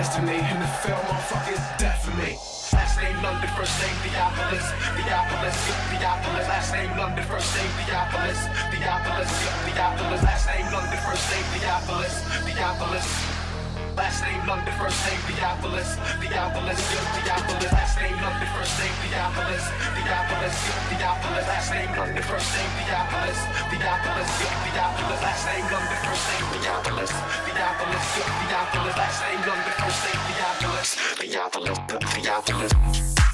destiny. In the film, motherfuckers death for me. Last name London, first name Theophilus. Theophilus, Theophilus. Last name London, first name Theophilus. Theophilus, Theophilus. Last name London, first name Theophilus. Theophilus. Last name London, first name Theophilus. Theophilus, Theophilus. Last name London, first name Theophilus. Theophilus, Theophilus. Last name London, first name Theophilus. Theophilus, Theophilus. Last name London, first name Theophilus. Theophilus, Theophilus. Last name London, first name Theophilus. Theophilus, Theophilus.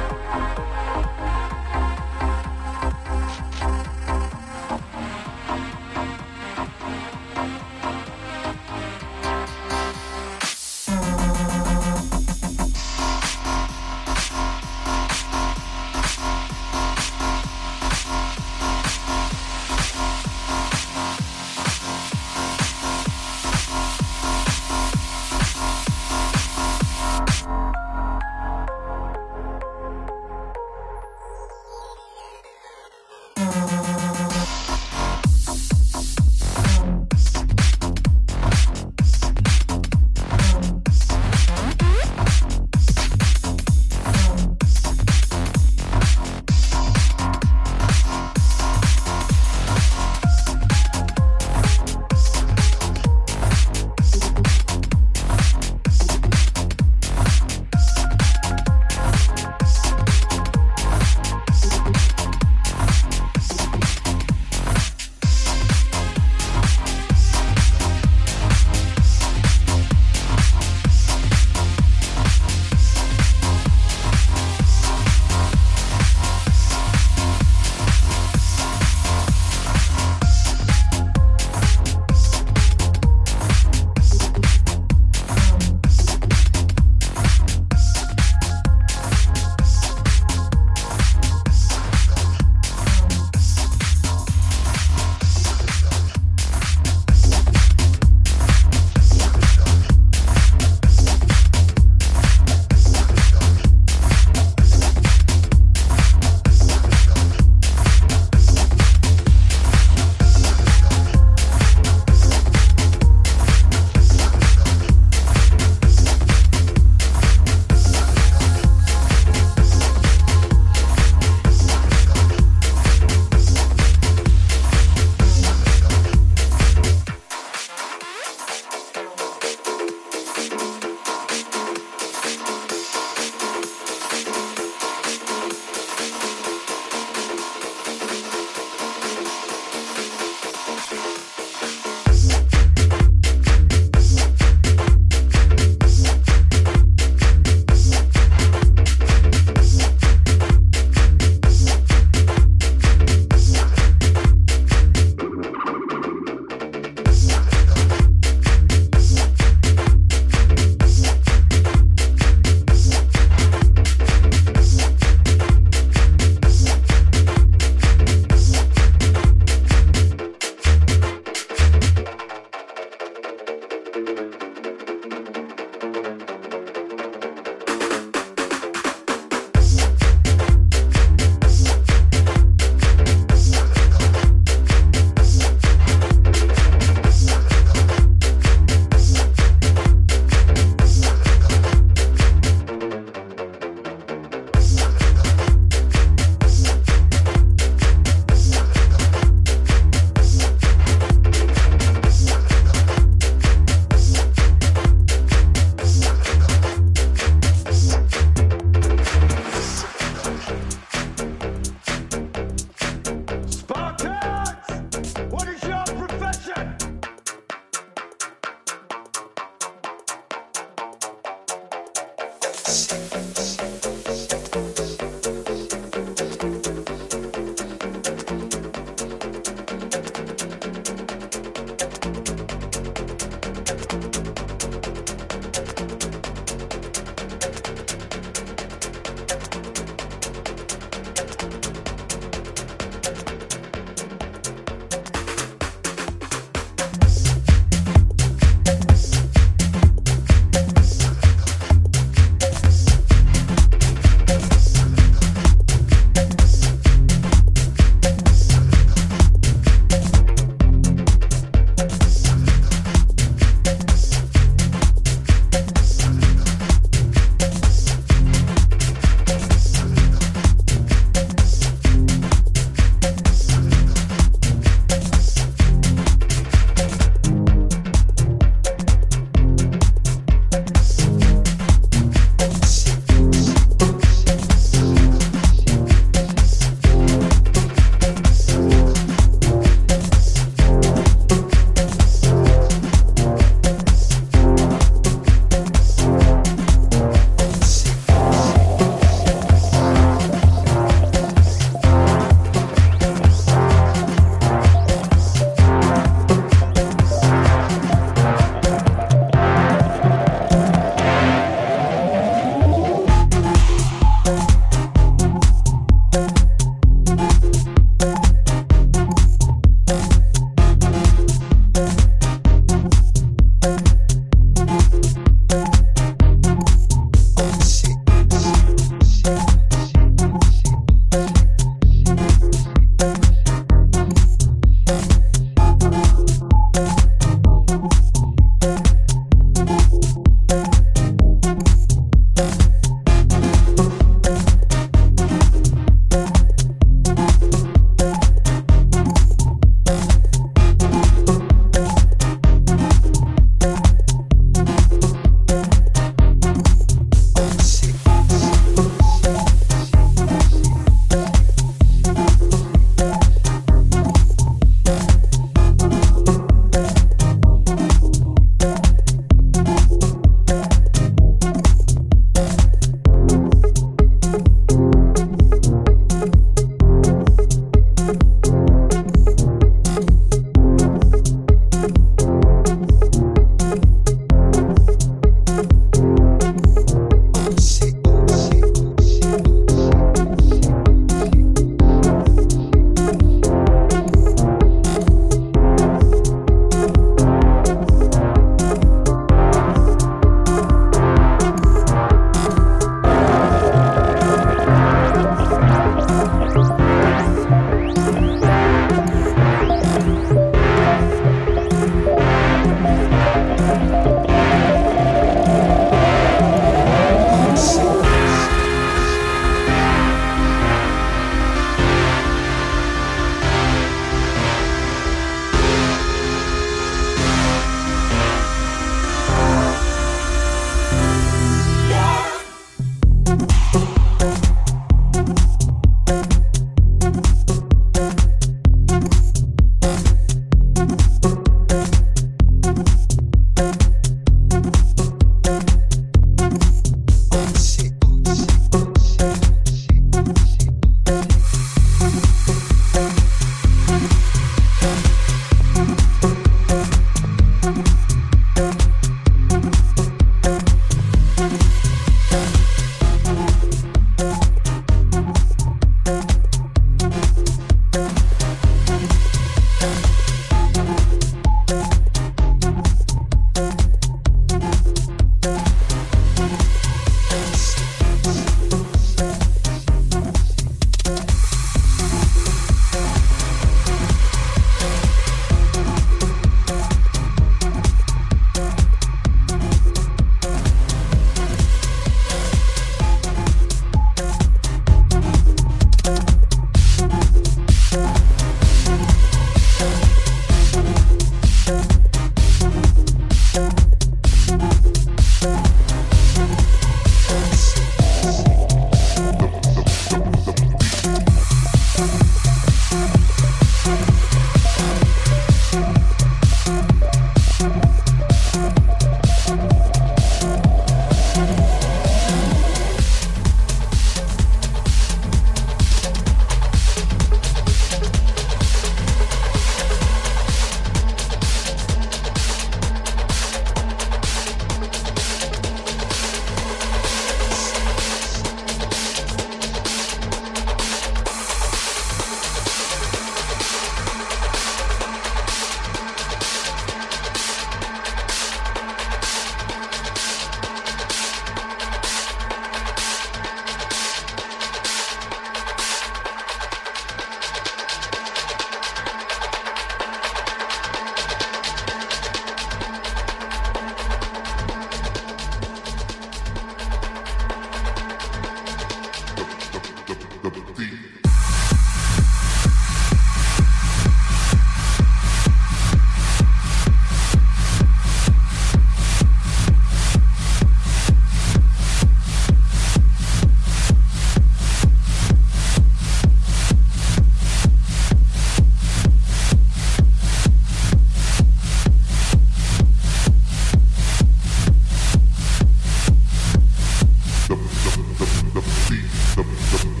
the, the,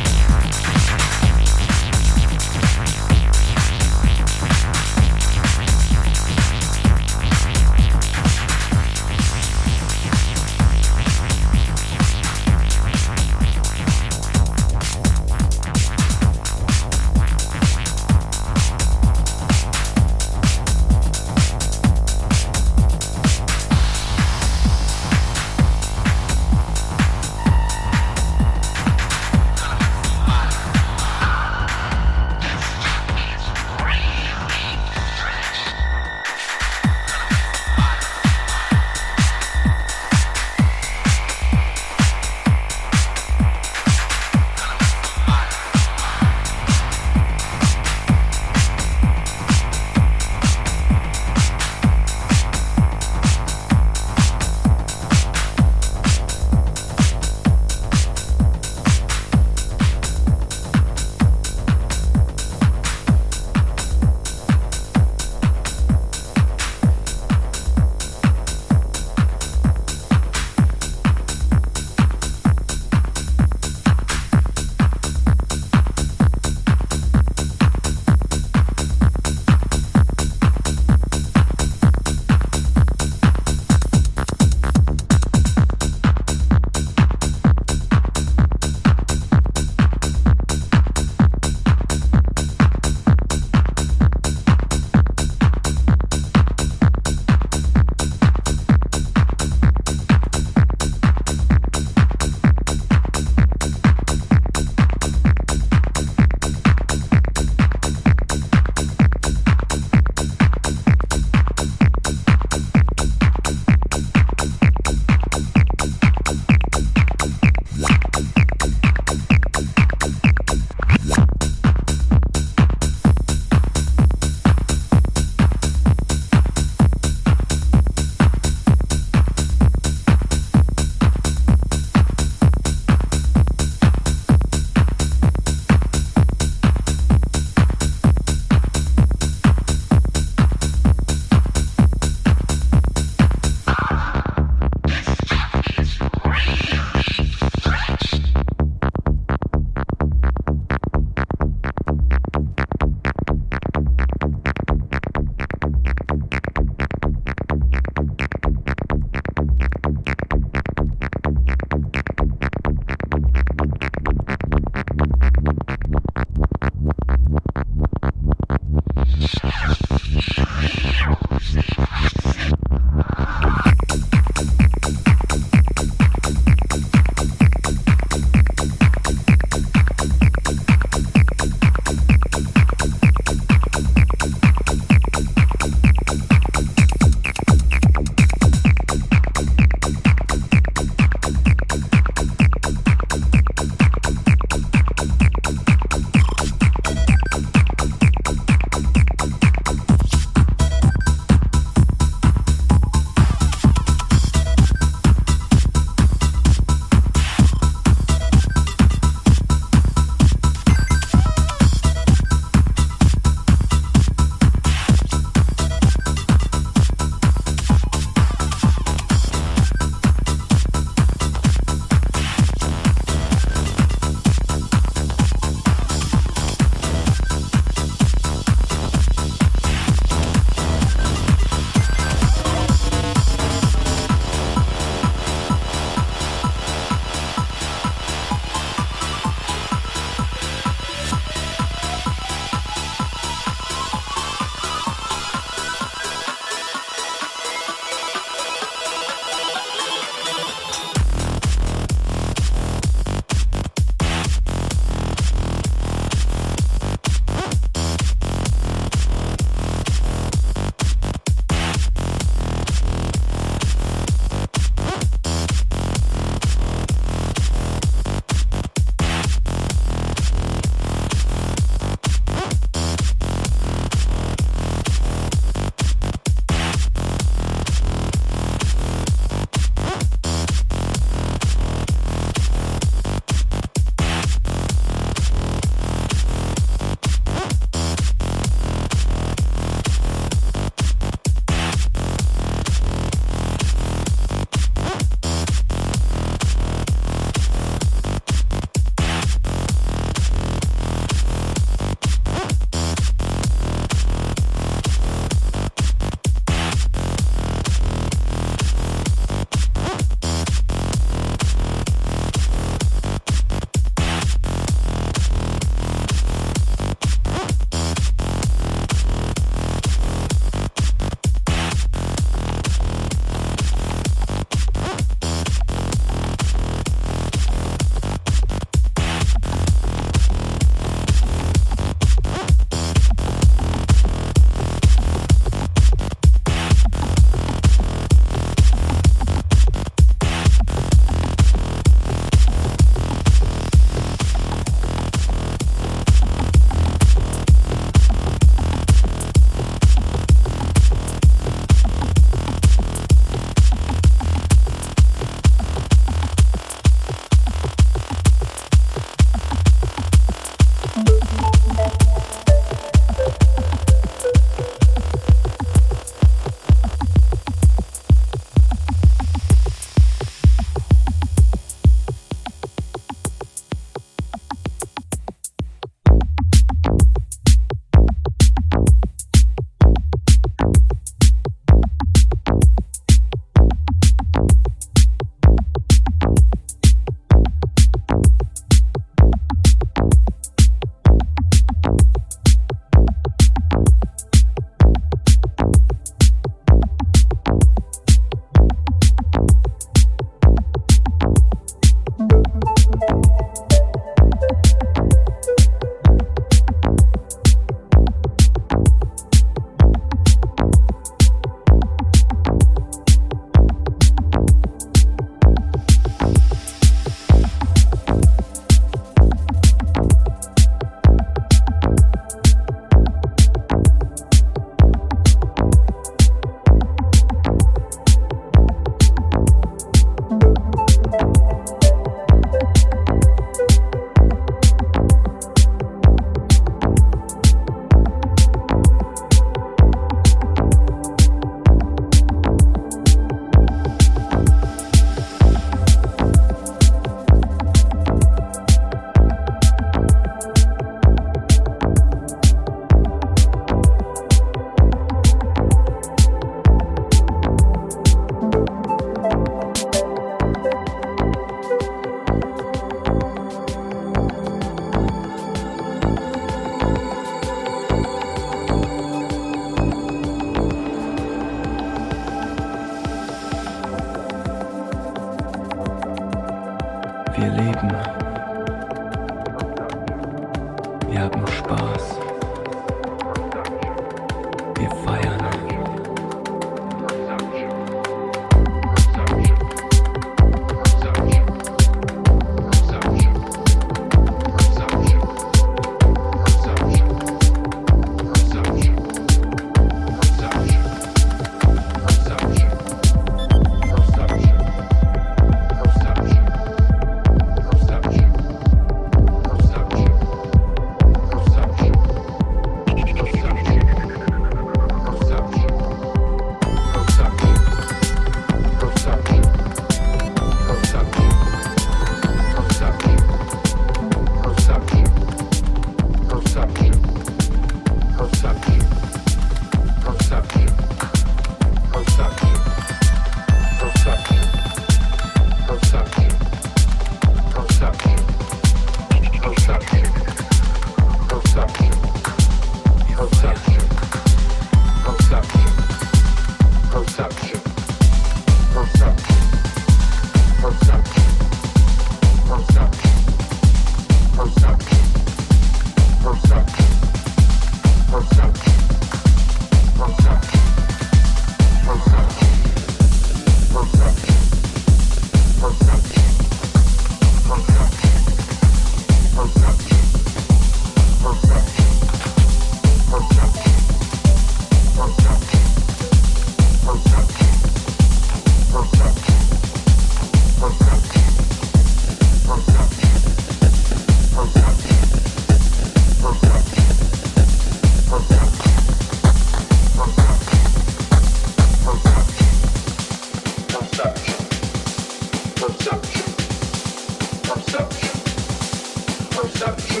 perception,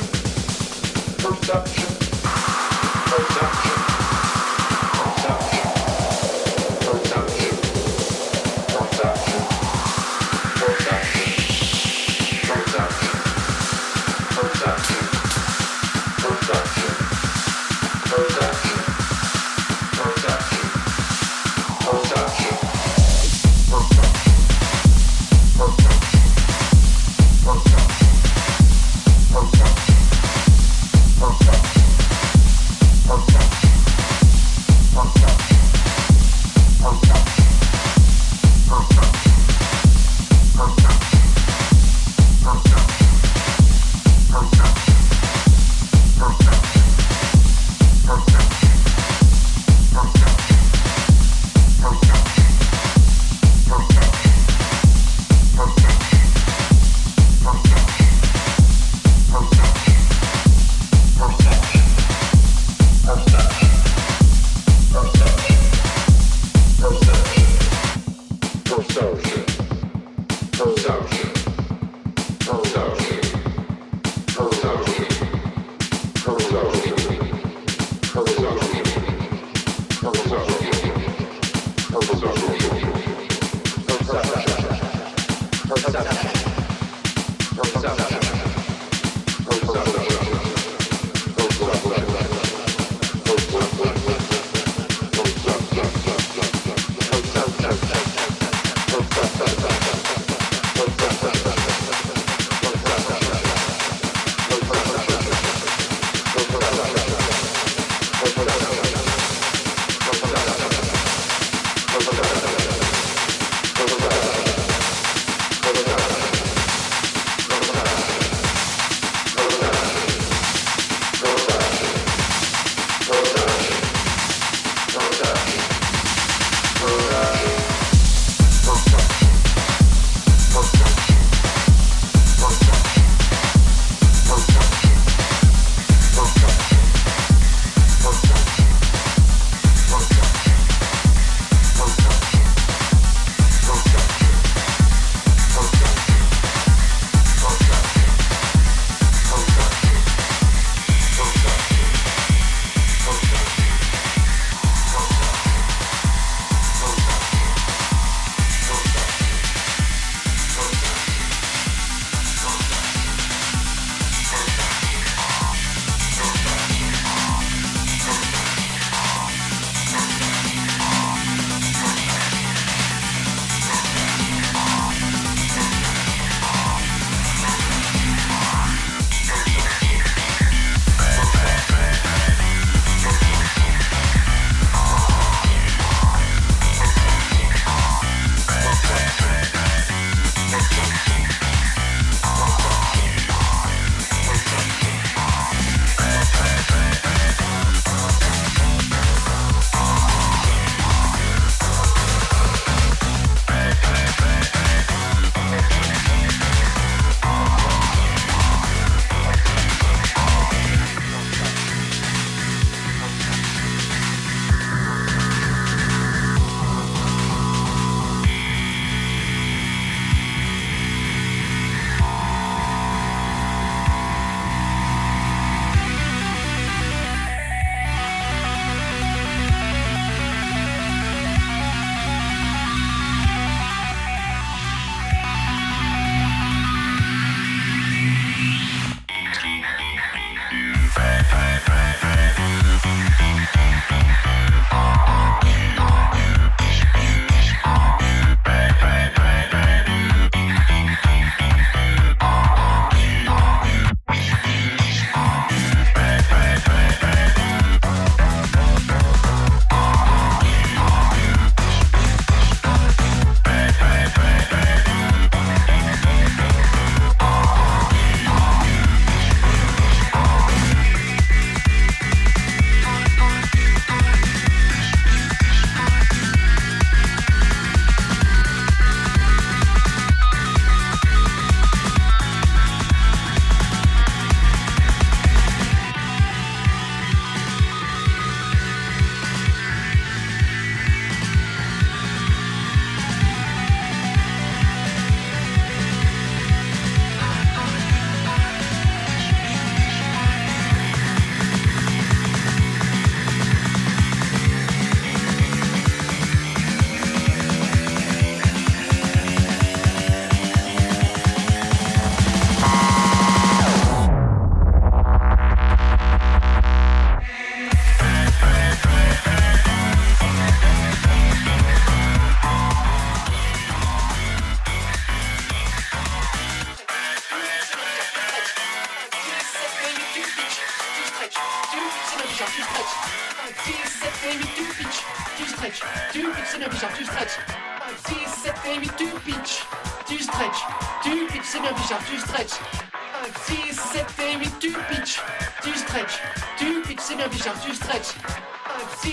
perception, perception.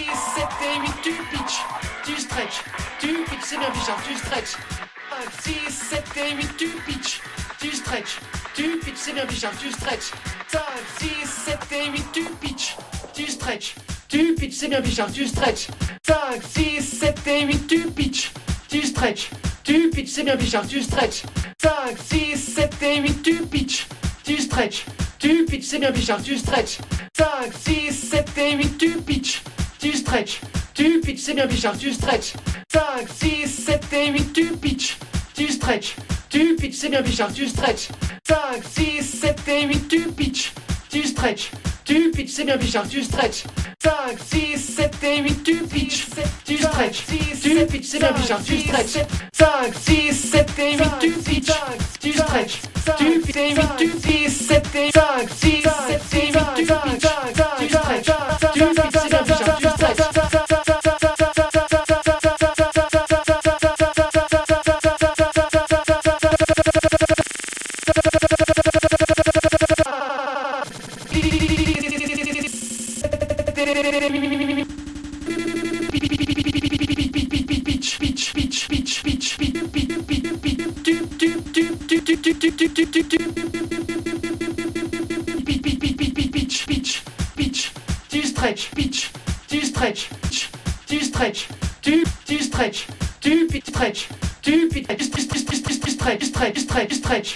6, 7 et 8, tu pitch, tu stretch, tu pitch, c'est bien Bichard, tu stretch. 5, 6, 7 et 8, tu pitch, tu stretch, tu pitch, c'est bien Bichard, tu stretch. 5, 6, 7 et 8, tu pitch, tu stretch, tu pitch, c'est bien Bichard, tu stretch. 5, 6, 7 et 8, tu pitch, tu stretch, tu pitch, c'est bien Bichard, tu stretch. 5, 6, 7 et 8, tu pitch, tu stretch, tu pitch, c'est bien Bichard, tu stretch. 5, 6, 7 et 8, tu pitch, tu stretch, tu pitch, c'est bien Bichard, tu stretch. 5, 6, 7 et 8, tu pitch, tu stretch, tu pitch, c'est bien Bichard, tu stretch. 5, 6, 7 et 8, tu pitch, tu stretch, tu pitch, c'est bien Bichard, tu stretch. 5, 6, 7 et 8, tu pitch, tu stretch, tu pitch, c'est bien Bichard, tu stretch. 5, 6, 7 et 8, tu pitch, tu stretch, tu pitch, et 8, tu 6, 7 et 5, 6, 7 et 8, tu pitch, tu stretch,